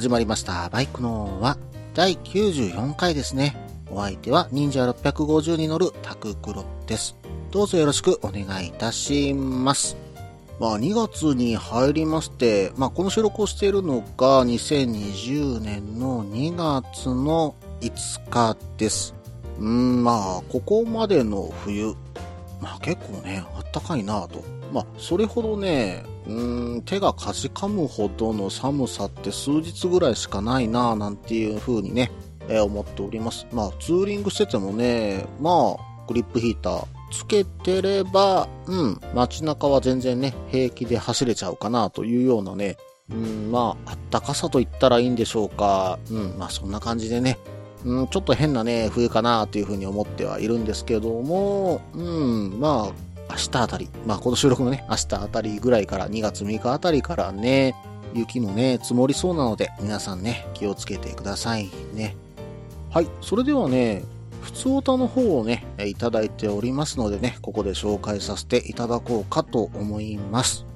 始まりました。バイクのは第94回ですね。お相手は忍者650に乗るタククロです。どうぞよろしくお願いいたします。まあ2月に入りまして、まあこの収録をしているのが2020年の2月の5日です。うーん、まあここまでの冬、まあ結構ね、あったかいなぁと。まあそれほどね、うん、手がかじかむほどの寒さって数日ぐらいしかないなぁなんていう風にね、えー思っております。まあツーリングしててもね、まあグリップヒーターつけてれば、うん、街中は全然ね、平気で走れちゃうかなというようなね、うん、まあ、あったかさと言ったらいいんでしょうか。うん、まあそんな感じでね、うん、ちょっと変なね、冬かなというふうに思ってはいるんですけども、うん、まあ、明日あたり、まあこの収録のね、明日あたりぐらいから2月6日あたりからね、雪もね、積もりそうなので、皆さんね、気をつけてくださいね。はい、それではね、普通歌の方をね、いただいておりますのでね、ここで紹介させていただこうかと思います。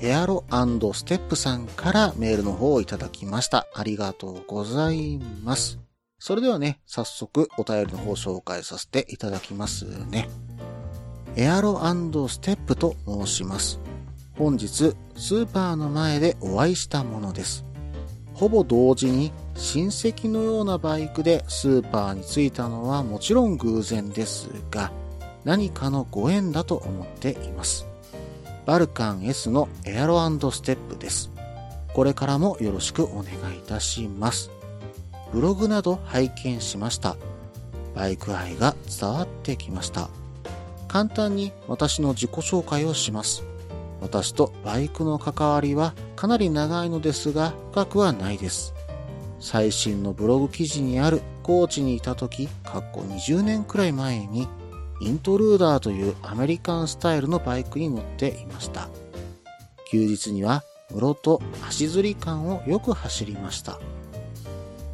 エアロステップさんからメールの方をいただきました。ありがとうございます。それではね、早速お便りの方を紹介させていただきますね。エアロステップと申します。本日、スーパーの前でお会いしたものです。ほぼ同時に親戚のようなバイクでスーパーに着いたのはもちろん偶然ですが、何かのご縁だと思っています。バルカン S のエアロステップです。これからもよろしくお願いいたします。ブログなど拝見しました。バイク愛が伝わってきました。簡単に私の自己紹介をします。私とバイクの関わりはかなり長いのですが深くはないです。最新のブログ記事にある高知にいた時、かっこ20年くらい前にイントルーダーというアメリカンスタイルのバイクに乗っていました。休日には室と足釣り感をよく走りました。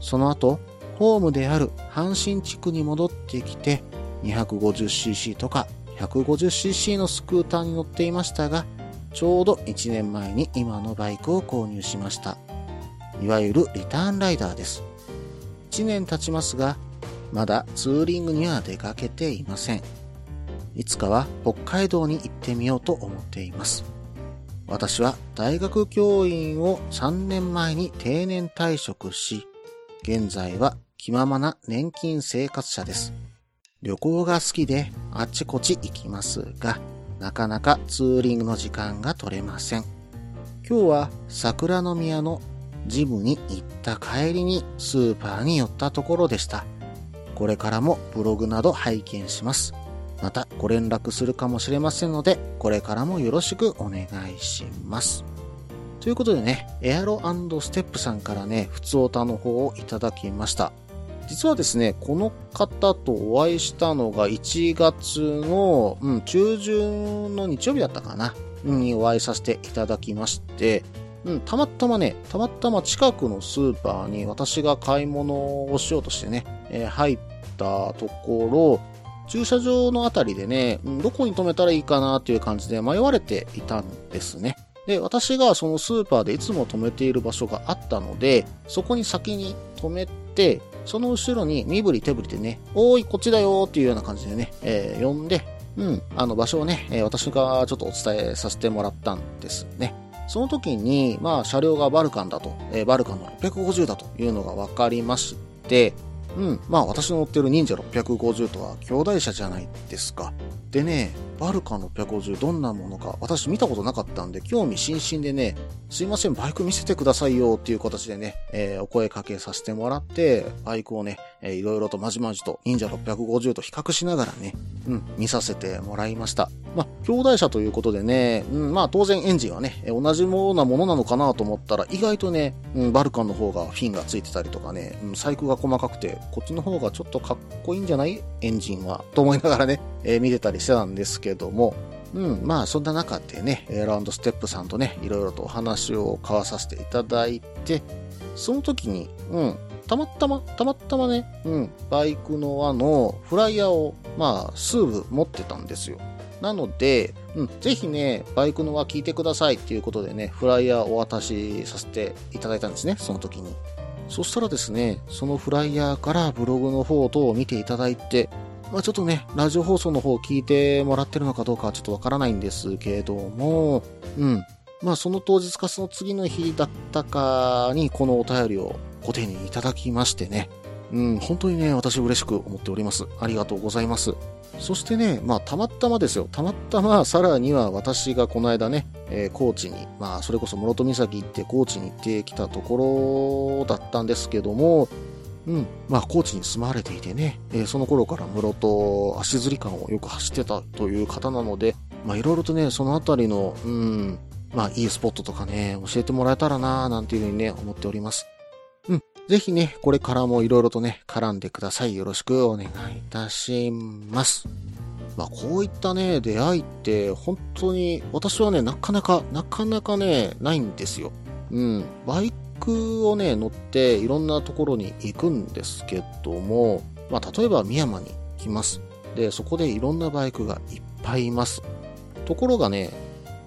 その後、ホームである阪神地区に戻ってきて 250cc とか 150cc のスクーターに乗っていましたが、ちょうど1年前に今のバイクを購入しました。いわゆるリターンライダーです。1年経ちますが、まだツーリングには出かけていません。いつかは北海道に行ってみようと思っています。私は大学教員を3年前に定年退職し、現在は気ままな年金生活者です。旅行が好きであちこち行きますが、なかなかツーリングの時間が取れません。今日は桜の宮のジムに行った帰りにスーパーに寄ったところでした。これからもブログなど拝見します。またご連絡するかもしれませんので、これからもよろしくお願いします。ということでね、エアロステップさんからね、普通オタの方をいただきました。実はですね、この方とお会いしたのが1月の、うん、中旬の日曜日だったかな、にお会いさせていただきまして、うん、たまたまね、たまたま近くのスーパーに私が買い物をしようとしてね、えー入ったところ、駐車場のあたりでね、どこに止めたらいいかなっていう感じで迷われていたんですね。で、私がそのスーパーでいつも止めている場所があったので、そこに先に止めて、その後ろに身振り手振りでね、おーい、こっちだよーっていうような感じでね、えー呼んで、うん、あの場所をね、え私がちょっとお伝えさせてもらったんですね。その時に、まあ、車両がバルカンだと、えーバルカンの650だというのが分かりまして、うん、まあ、私の乗ってる忍者650とは兄弟車じゃないですか。でね、バルカン650どんなものか、私見たことなかったんで、興味津々でね、すいません、バイク見せてくださいよっていう形でね、えー、お声かけさせてもらって、バイクをね、えー、いろいろとまじまじと忍者650と比較しながらね、うん、見させてもらいました。まあ、兄弟車ということでね、うん、まあ当然エンジンはね、同じようなものなのかなと思ったら、意外とね、うん、バルカンの方がフィンがついてたりとかね、うん、細工が細かくて、こっちの方がちょっとかっこいいんじゃない？エンジンは。と思いながらね、えー、見てたりしてたんですけども、うん、まあそんな中でね、ラウンドステップさんとね、いろいろとお話を交わさせていただいて、その時に、うん、たまたま、たまたまね、うん、バイクの輪のフライヤーを、まあ、数部持ってたんですよ。なので、うん、ぜひね、バイクの輪聞いてくださいっていうことでね、フライヤーお渡しさせていただいたんですね、その時に。そしたらですね、そのフライヤーからブログの方等を見ていただいて、まあ、ちょっとね、ラジオ放送の方を聞いてもらってるのかどうかはちょっとわからないんですけども、うん。まあその当日かその次の日だったかにこのお便りをご丁寧にいただきましてね。うん、本当にね、私嬉しく思っております。ありがとうございます。そしてね、まあ、たまたまですよ。たまたま、さらには私がこの間ね、えー、高知に、まあ、それこそ室戸岬行って高知に行ってきたところだったんですけども、うん。まあ、高知に住まれていてね、えー、その頃から室戸足摺り館をよく走ってたという方なので、まあ、いろいろとね、そのあたりの、うん、まあ、いいスポットとかね、教えてもらえたらなぁ、なんていうふうにね、思っております。うん。ぜひね、これからもいろいろとね、絡んでください。よろしくお願いいたします。まあ、こういったね、出会いって、本当に、私はね、なかなか、なかなかね、ないんですよ。うん。バイクをね、乗っていろんなところに行くんですけども、まあ、例えば深山に来ます。で、そこでいろんなバイクがいっぱいいます。ところがね、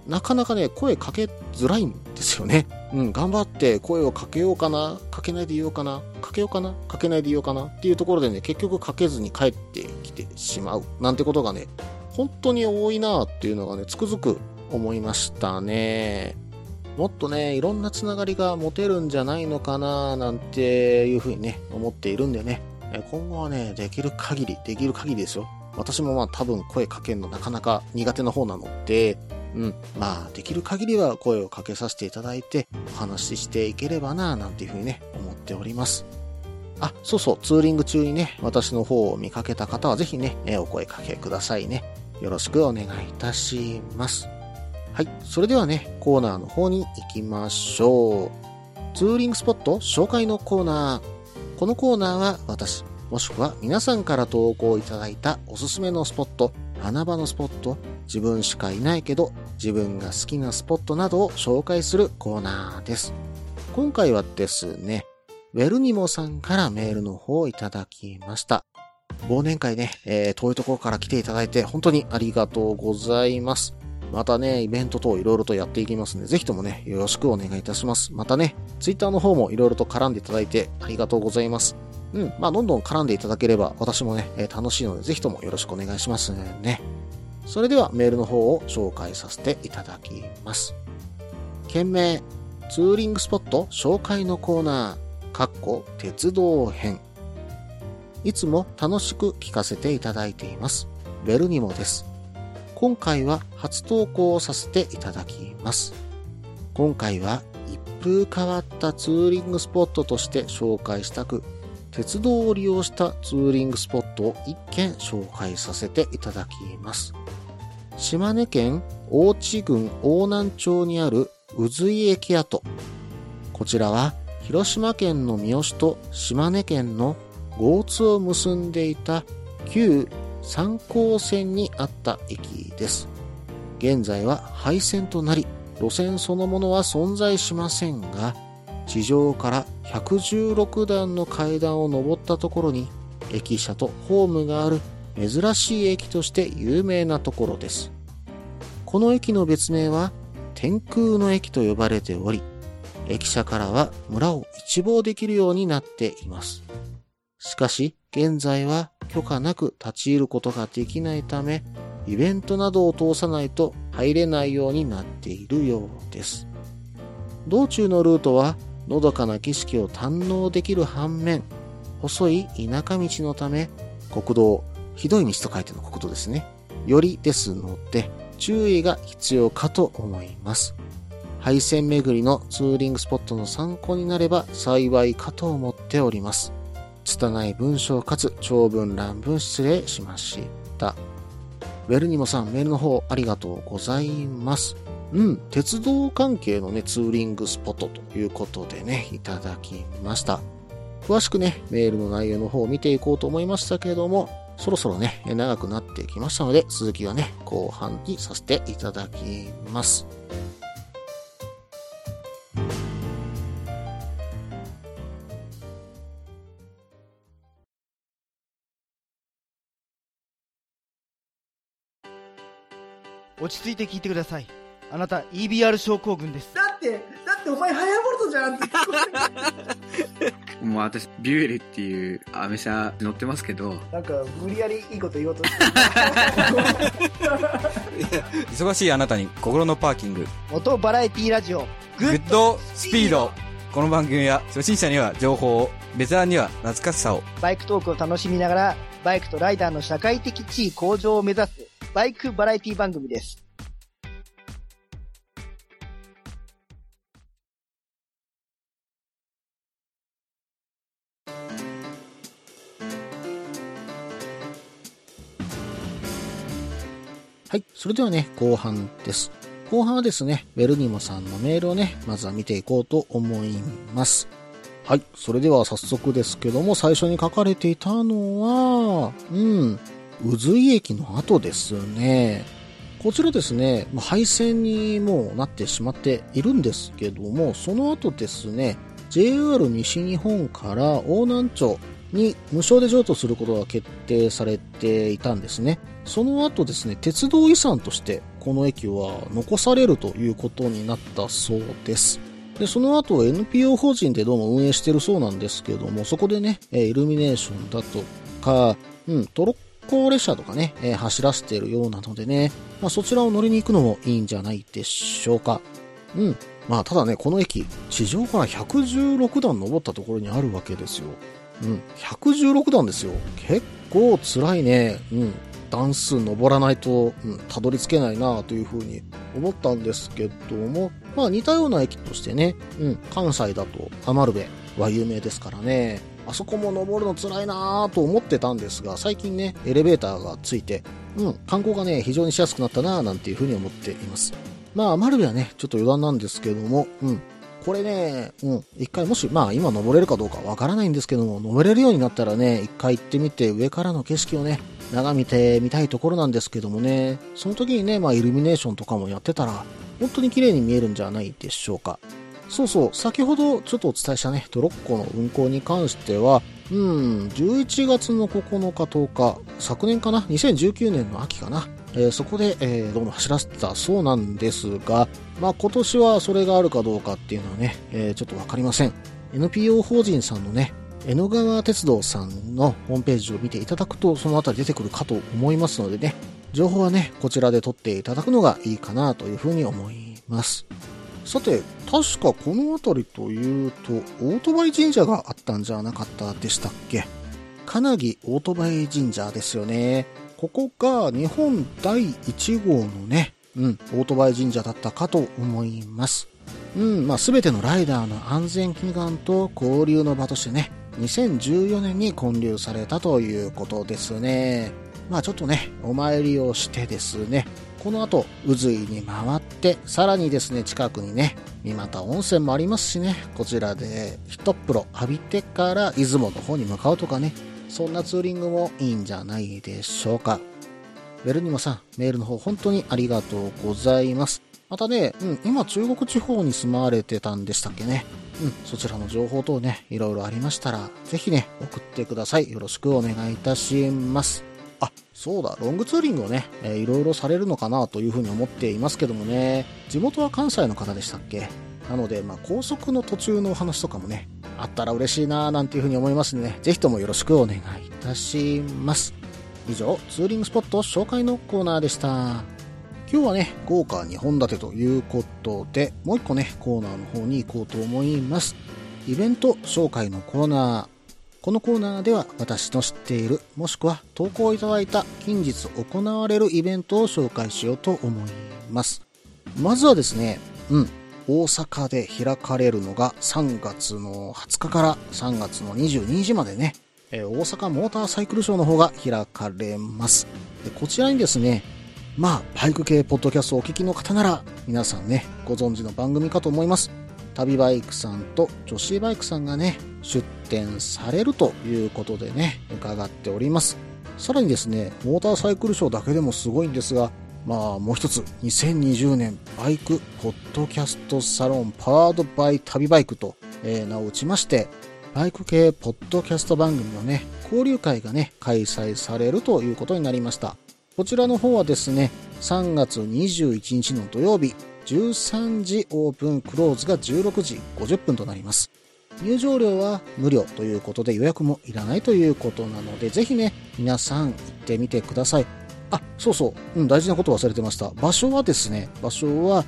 なかなかね、声かけづらいんですよね。うん、頑張って声をかけようかな、かけないでいようかな、かけようかな、かけないでいようかなっていうところでね、結局かけずに帰ってきてしまうなんてことがね、本当に多いなっていうのがね、つくづく思いましたね。もっとね、いろんなつながりが持てるんじゃないのかななんていうふうにね、思っているんでね、今後はね、できる限り、できる限りですよ。私もまあ多分声かけるのなかなか苦手な方なので、うん、まあできる限りは声をかけさせていただいてお話ししていければななんていうふうにね、思っております。あ、そうそう、ツーリング中にね、私の方を見かけた方はぜひね、お声かけくださいね。よろしくお願いいたします。はい。それではね、コーナーの方に行きましょう。ツーリングスポット紹介のコーナー。このコーナーは私、もしくは皆さんから投稿いただいたおすすめのスポット、穴場のスポット、自分しかいないけど自分が好きなスポットなどを紹介するコーナーです。今回はですね、ウェルニモさんからメールの方をいただきました。忘年会ね、えー、遠いところから来ていただいて本当にありがとうございます。またね、イベント等いろいろとやっていきますので、ぜひともね、よろしくお願いいたします。またね、ツイッターの方もいろいろと絡んでいただいてありがとうございます。うん、まあ、どんどん絡んでいただければ、私もね、え楽しいので、ぜひともよろしくお願いしますね。それでは、メールの方を紹介させていただきます。件名、ツーリングスポット紹介のコーナー、かっこ鉄道編。いつも楽しく聞かせていただいています。ベルニモです。今回は初投稿をさせていただきます。今回は一風変わったツーリングスポットとして紹介したく、鉄道を利用したツーリングスポットを一件紹介させていただきます。島根県大地郡大南町にある宇髄駅跡。こちらは広島県の三好と島根県の合通を結んでいた旧三高線にあった駅です。現在は廃線となり、路線そのものは存在しませんが、地上から116段の階段を上ったところに、駅舎とホームがある珍しい駅として有名なところです。この駅の別名は天空の駅と呼ばれており、駅舎からは村を一望できるようになっています。しかし、現在は許可なく立ち入ることができないため、イベントなどを通さないと入れないようになっているようです。道中のルートは、のどかな景色を堪能できる反面、細い田舎道のため、国道、ひどい道と書いての国道ですね。よりですので、注意が必要かと思います。配線巡りのツーリングスポットの参考になれば幸いかと思っております。拙い文章かつ長文乱文失礼しました。ウェルニモさん、メールの方ありがとうございます。うん、鉄道関係のね、ツーリングスポットということでね、いただきました。詳しくね、メールの内容の方を見ていこうと思いましたけれども、そろそろね、長くなってきましたので、続きはね、後半にさせていただきます。落ち着いて聞いてください。あなた EBR 症候群です。だってだってお前ハヤボルトじゃんって。もう私ビュエルっていうアメ車乗ってますけど。なんか無理やりいいこと言おうとして忙しいあなたに心のパーキング。モトバラエティラジオグッドスピード。この番組は初心者には情報をベテランには懐かしさを。バイクトークを楽しみながらバイクとライダーの社会的地位向上を目指すバイクバラエティ番組です。はい。それではね、後半です。後半はですね、ウェルニモさんのメールをね、まずは見ていこうと思います。はい。それでは早速ですけども、最初に書かれていたのは、うん、宇髄駅の後ですね。こちらですね、廃線にもうなってしまっているんですけども、その後ですね、JR 西日本から大南町に無償で譲渡することが決定されていたんですね。その後ですね、鉄道遺産としてこの駅は残されるということになったそうです。で、その後 NPO 法人でどうも運営してるそうなんですけども、そこでね、イルミネーションだとか、うん、トロッ行列車とかね、えー、走らせてるようなのでね、まあ、そちらを乗りに行くのもいいんじゃないでしょうか。うん。まあ、ただね、この駅、地上から116段登ったところにあるわけですよ。うん。116段ですよ。結構辛いね。うん。段数登らないと、うん、たどり着けないなというふうに思ったんですけども、まあ似たような駅としてね、うん、関西だと余部は有名ですからね、あそこも登るの辛いなぁと思ってたんですが、最近ね、エレベーターがついて、うん、観光がね、非常にしやすくなったなぁなんていうふうに思っています。まあ、丸部はね、ちょっと余談なんですけども、うん、これね、うん、一回もし、まあ今登れるかどうかわからないんですけども、登れるようになったらね、一回行ってみて上からの景色をね、眺めてみたいところなんですけどもね、その時にね、まあイルミネーションとかもやってたら、本当に綺麗に見えるんじゃないでしょうか。そうそう、先ほどちょっとお伝えしたね、トロッコの運行に関しては、うん、11月の9日10日、昨年かな ?2019 年の秋かなえー、そこで、えー、どうも走らせたそうなんですが、まあ今年はそれがあるかどうかっていうのはね、えー、ちょっとわかりません。NPO 法人さんのね、江ノ川鉄道さんのホームページを見ていただくと、そのあたり出てくるかと思いますのでね、情報はね、こちらで取っていただくのがいいかなというふうに思います。さて、確かこの辺りというと、オートバイ神社があったんじゃなかったでしたっけ？金木オートバイ神社ですよね。ここが日本第1号のね、うん、オートバイ神社だったかと思います。うん、まあ、すべてのライダーの安全祈願と交流の場としてね、2014年に建立されたということですね。まあちょっとね、お参りをしてですね、この後、渦井に回って、さらにですね、近くにね、三股温泉もありますしね、こちらで一風呂浴びてから出雲の方に向かうとかね、そんなツーリングもいいんじゃないでしょうか。ベルニモさん、メールの方本当にありがとうございます。またね、うん、今中国地方に住まわれてたんでしたっけね。うん、そちらの情報等ね、いろいろありましたら、ぜひね、送ってください。よろしくお願いいたします。あ、そうだ、ロングツーリングをね、えー、いろいろされるのかなというふうに思っていますけどもね、地元は関西の方でしたっけ？なので、まあ、高速の途中のお話とかもね、あったら嬉しいなーなんていうふうに思いますのでね、ぜひともよろしくお願いいたします。以上、ツーリングスポット紹介のコーナーでした。今日はね、豪華2本立てということで、もう一個ね、コーナーの方に行こうと思います。イベント紹介のコーナー。このコーナーでは私の知っている、もしくは投稿いただいた近日行われるイベントを紹介しようと思います。まずはですね、うん、大阪で開かれるのが3月の20日から3月の22日までね、え大阪モーターサイクルショーの方が開かれます。でこちらにですね、まあ、バイク系ポッドキャストをお聞きの方なら、皆さんね、ご存知の番組かと思います。旅バイクさんと女子バイクさんがね、出展されるということでね、伺っております。さらにですね、モーターサイクルショーだけでもすごいんですが、まあ、もう一つ、2020年バイクポッドキャストサロンパワードバイ旅バイクと、え名を打ちまして、バイク系ポッドキャスト番組のね、交流会がね、開催されるということになりました。こちらの方はですね、3月21日の土曜日、13時オープンクローズが16時50分となります。入場料は無料ということで予約もいらないということなので、ぜひね、皆さん行ってみてください。あ、そうそう、うん、大事なこと忘れてました。場所はですね、場所は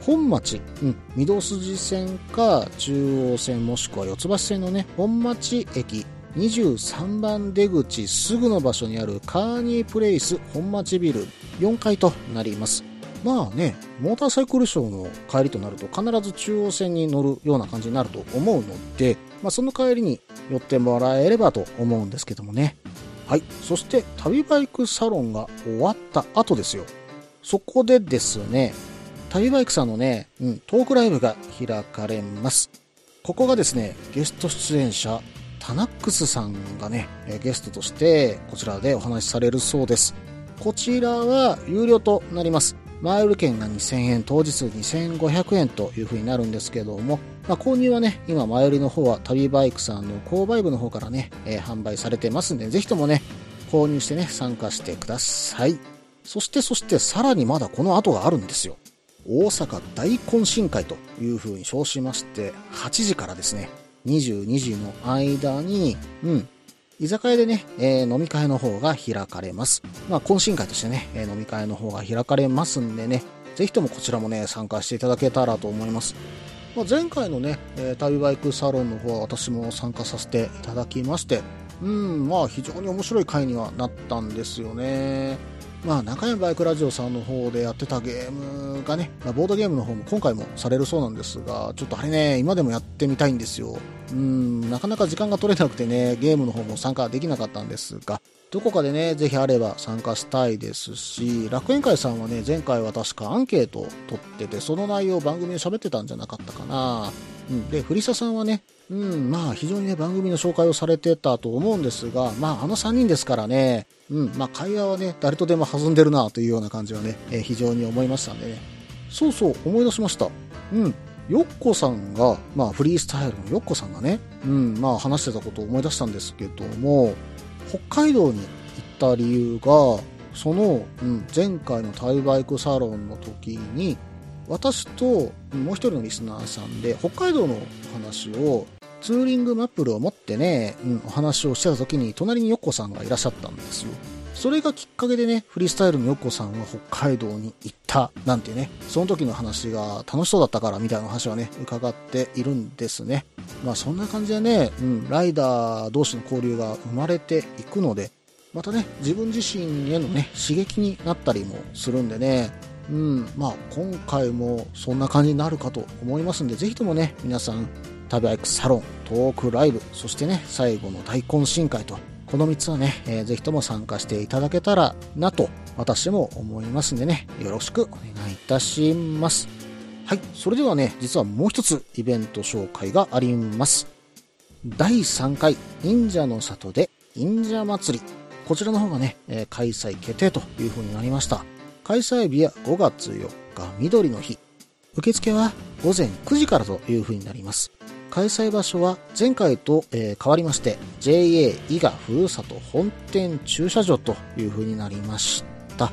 本町、うん、御堂筋線か中央線もしくは四ツ橋線のね、本町駅23番出口すぐの場所にあるカーニープレイス本町ビル4階となります。まあね、モーターサイクルショーの帰りとなると必ず中央線に乗るような感じになると思うので、まあその帰りに寄ってもらえればと思うんですけどもね。はい。そして旅バイクサロンが終わった後ですよ。そこでですね、旅バイクさんのね、うん、トークライブが開かれます。ここがですね、ゲスト出演者、タナックスさんがね、ゲストとしてこちらでお話しされるそうです。こちらは有料となります。マイル券が2000円、当日2500円という風になるんですけども、まあ、購入はね、今前売りの方は旅バイクさんの購買部の方からね、えー販売されてますんで、ぜひともね、購入してね、参加してください。そしてそしてさらにまだこの後があるんですよ。大阪大懇親会という風に称しまして、8時からですね、22時の間に、うん、居酒屋でね、えー飲み会の方が開かれます。まあ、懇親会としてね、えー飲み会の方が開かれますんでね、ぜひともこちらもね、参加していただけたらと思います。まあ、前回のね、えー旅バイクサロンの方は私も参加させていただきまして、うん、まあ非常に面白い回にはなったんですよね。まあ中山バイクラジオさんの方でやってたゲームがね、まあボードゲームの方も今回もされるそうなんですが、ちょっとあれね、今でもやってみたいんですよ。うん、なかなか時間が取れなくてね、ゲームの方も参加できなかったんですが、どこかでね、ぜひあれば参加したいですし、楽園会さんはね、前回は確かアンケートを取ってて、その内容を番組で喋ってたんじゃなかったかな。うん、で、フリサさんはね、うん、まあ非常にね、番組の紹介をされてたと思うんですが、まああの3人ですからね、うん、まあ会話はね、誰とでも弾んでるなというような感じはね、えー非常に思いましたんでね。そうそう、思い出しました。うん。ヨッコさんが、まあフリースタイルのヨッコさんがね、うん、まあ話してたことを思い出したんですけども、北海道に行った理由が、その、うん、前回のタイバイクサロンの時に、私ともう一人のリスナーさんで北海道のお話をツーリングマップルを持ってね、うん、お話をしてた時に隣にヨッコさんがいらっしゃったんですよ。それがきっかけでね、フリースタイルのヨッコさんは北海道に行ったなんてね、その時の話が楽しそうだったからみたいな話はね、伺っているんですね。まあそんな感じでね、うん、ライダー同士の交流が生まれていくので、またね、自分自身へのね、刺激になったりもするんでね、うん、まあ今回もそんな感じになるかと思いますんで、ぜひともね、皆さん、旅バイクサロン、トークライブ、そしてね、最後の大懇親会と、この3つはね、えーぜひとも参加していただけたらなと、私も思いますんでね、よろしくお願いいたします。はい、それではね、実はもう一つイベント紹介があります。第3回忍者の里で忍者祭り。こちらの方がね、えー開催決定という風になりました。開催日は5月4日緑の日。受付は午前9時からという風になります。開催場所は前回と、え変わりまして JA 伊賀ふるさと本店駐車場という風になりました。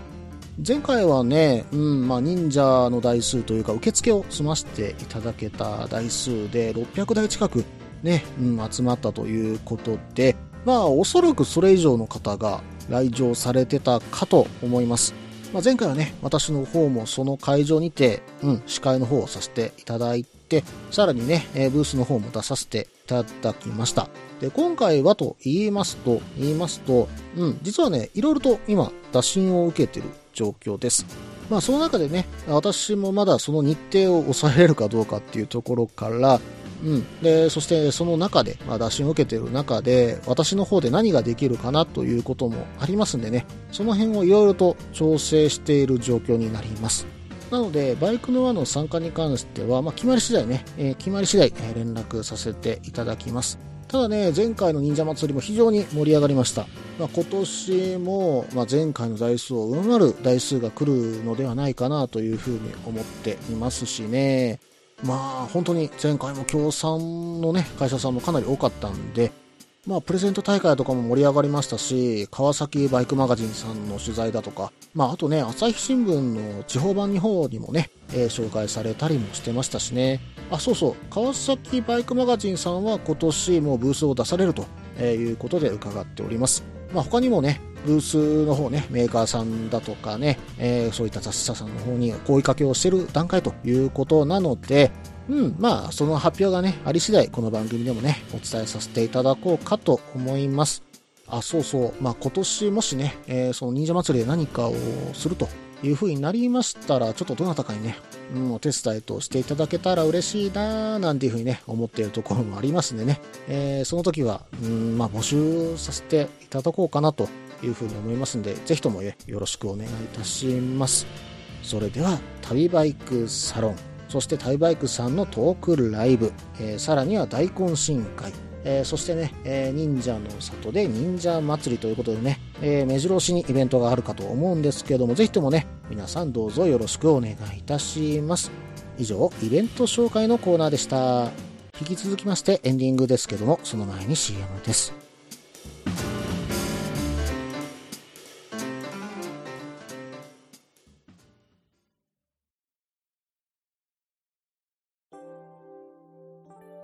前回はね、うん、まあ忍者の台数というか受付を済ませていただけた台数で600台近くね、うん、集まったということで、まあおそらくそれ以上の方が来場されてたかと思います。まあ、前回はね、私の方もその会場にて、うん、司会の方をさせていただいて、さらにね、えーブースの方も出させていただきました。で、今回はと言いますと、言いますと、うん、実はね、いろいろと今、打診を受けてる状況です。まあ、その中でね、私もまだその日程を抑えれるかどうかっていうところから、うん。で、そしてその中で、まあ、打診を受けている中で、私の方で何ができるかなということもありますんでね、その辺をいろいろと調整している状況になります。なので、バイクの輪の参加に関しては、まあ、決まり次第ね、えー決まり次第、連絡させていただきます。ただね、前回の忍者祭りも非常に盛り上がりました。まあ、今年も、まあ、前回の台数を上回る台数が来るのではないかなというふうに思っていますしね。まあ、本当に前回も協賛のね、会社さんもかなり多かったんで、まあ、プレゼント大会とかも盛り上がりましたし、川崎バイクマガジンさんの取材だとか、まあ、あとね、朝日新聞の地方版日本にもね、えー紹介されたりもしてましたしね。あ、そうそう、川崎バイクマガジンさんは今年もうブースを出されるということで伺っております。まあ、他にもね、ブースの方ね、メーカーさんだとかね、えーそういった雑誌社さんの方に声かけをしてる段階ということなので、うん、まあ、その発表がね、あり次第、この番組でもね、お伝えさせていただこうかと思います。あ、そうそう。まあ、今年もしね、えーその忍者祭りで何かをするという風になりましたら、ちょっとどなたかにね、うん、お手伝いとしていただけたら嬉しいなーなんていう風にね、思っているところもありますんでね、えーその時は、うん、まあ、募集させていただこうかなという風に思いますんで、ぜひとも、よろしくお願いいたします。それでは、旅バイクサロン、そして旅バイクさんのトークライブ、えーさらには大懇親会、えーそしてね、えー忍者の里で忍者祭りということでね、えー目白押しにイベントがあるかと思うんですけども、ぜひともね、皆さんどうぞよろしくお願いいたします。以上、イベント紹介のコーナーでした。引き続きましてエンディングですけども、その前に CM です。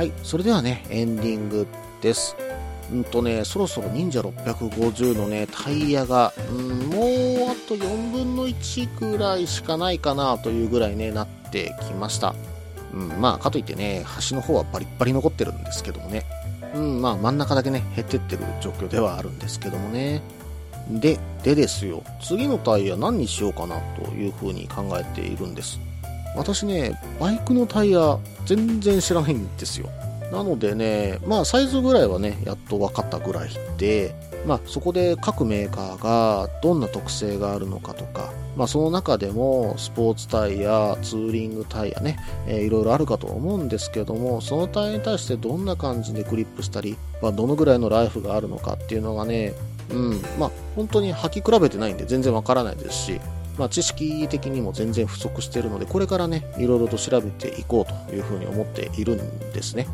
はい、それではね、エンディングです。うんとね、そろそろ忍者650のね、タイヤが、うん、もうあと4分の1ぐらいしかないかなというぐらいね、なってきました。うん、まあ、かといってね、端の方はバリッバリ残ってるんですけどもね。うん、まあ、真ん中だけね、減ってってる状況ではあるんですけどもね。で、でですよ、次のタイヤ何にしようかなというふうに考えているんです。私ね、バイクのタイヤ全然知らないんですよ。なのでね、まあサイズぐらいはね、やっと分かったぐらいで、まあそこで各メーカーがどんな特性があるのかとか、まあその中でもスポーツタイヤ、ツーリングタイヤね、えーいろいろあるかと思うんですけども、そのタイヤに対してどんな感じでグリップしたり、まあどのぐらいのライフがあるのかっていうのがね、うん、まあ本当に履き比べてないんで全然わからないですし、まあ、知識的にも全然不足しているので、これからね、いろいろと調べていこうというふうに思っているんですね。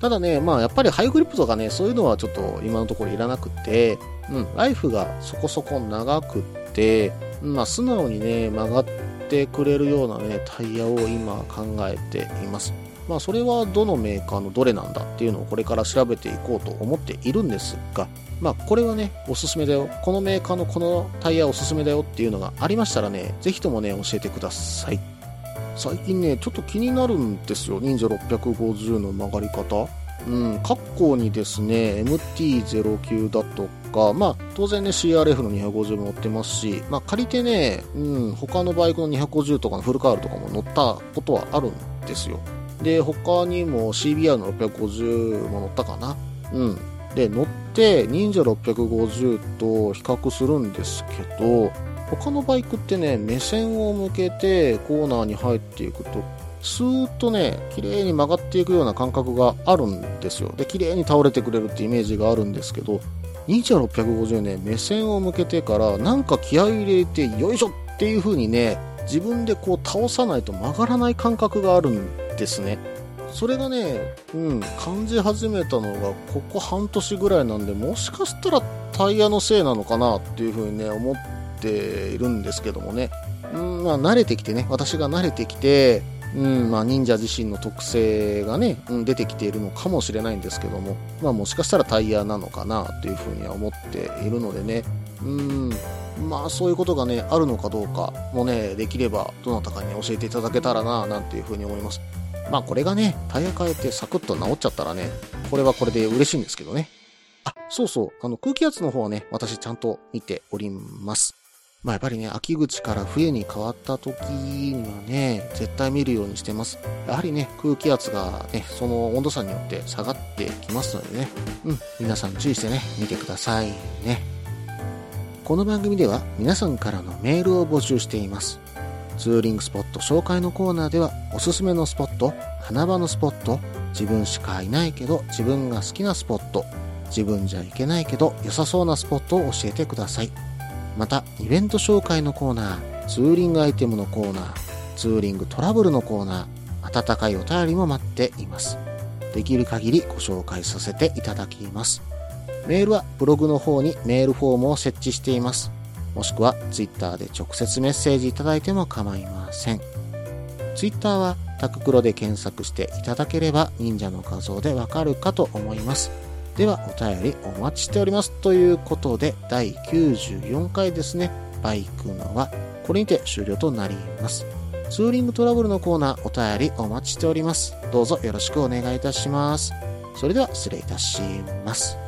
ただね、まあやっぱりハイグリップとかね、そういうのはちょっと今のところいらなくて、うん、ライフがそこそこ長くって、まあ素直にね、曲がってくれるようなね、タイヤを今考えています。まあそれはどのメーカーのどれなんだっていうのをこれから調べていこうと思っているんですが、まあこれはね、おすすめだよ。このメーカーのこのタイヤおすすめだよっていうのがありましたらね、ぜひともね、教えてください。最近ね、ちょっと気になるんですよ。忍者650の曲がり方。うん、括弧にですね、MT09 だとか、まあ、当然ね、CRF の250も乗ってますし、まあ、借りてね、うん、他のバイクの250とかのフルカールとかも乗ったことはあるんですよ。で、他にも CBR の650も乗ったかな。うん。で、乗って、忍者650と比較するんですけど、他のバイクってね、目線を向けてコーナーに入っていくと、スーッとね、綺麗に曲がっていくような感覚があるんですよ。で、綺麗に倒れてくれるってイメージがあるんですけど、忍者650ね、目線を向けてから、なんか気合い入れて、よいしょっていう風にね、自分でこう倒さないと曲がらない感覚があるんですね。それがね、うん、感じ始めたのが、ここ半年ぐらいなんで、もしかしたらタイヤのせいなのかなっていう風にね、思っているんですけどもね。うん、まあ慣れてきてね、私が慣れてきて、うん、まあ忍者自身の特性がね、うん、出てきているのかもしれないんですけども、まあもしかしたらタイヤなのかなというふうには思っているのでね、うん、まあそういうことがね、あるのかどうかもね、できればどなたかに教えていただけたらな、なんていうふうに思います。まあこれがね、タイヤ変えてサクッと治っちゃったらね、これはこれで嬉しいんですけどね。あ、そうそう、あの空気圧の方はね、私ちゃんと見ております。まあやっぱりね、秋口から冬に変わった時にはね、絶対見るようにしてます。やはりね、空気圧がね、その温度差によって下がってきますのでね、うん、皆さん注意してね、見てくださいね。この番組では皆さんからのメールを募集しています。ツーリングスポット紹介のコーナーではおすすめのスポット、花場のスポット、自分しかいないけど自分が好きなスポット、自分じゃいけないけど良さそうなスポットを教えてください。また、イベント紹介のコーナー、ツーリングアイテムのコーナー、ツーリングトラブルのコーナー、温かいお便りも待っています。できる限りご紹介させていただきます。メールはブログの方にメールフォームを設置しています。もしくはツイッターで直接メッセージいただいても構いません。ツイッターはタククロで検索していただければ忍者の画像でわかるかと思います。ではお便りお待ちしております。ということで第94回ですね。バイクのはこれにて終了となります。ツーリングトラブルのコーナーお便りお待ちしております。どうぞよろしくお願いいたします。それでは失礼いたします。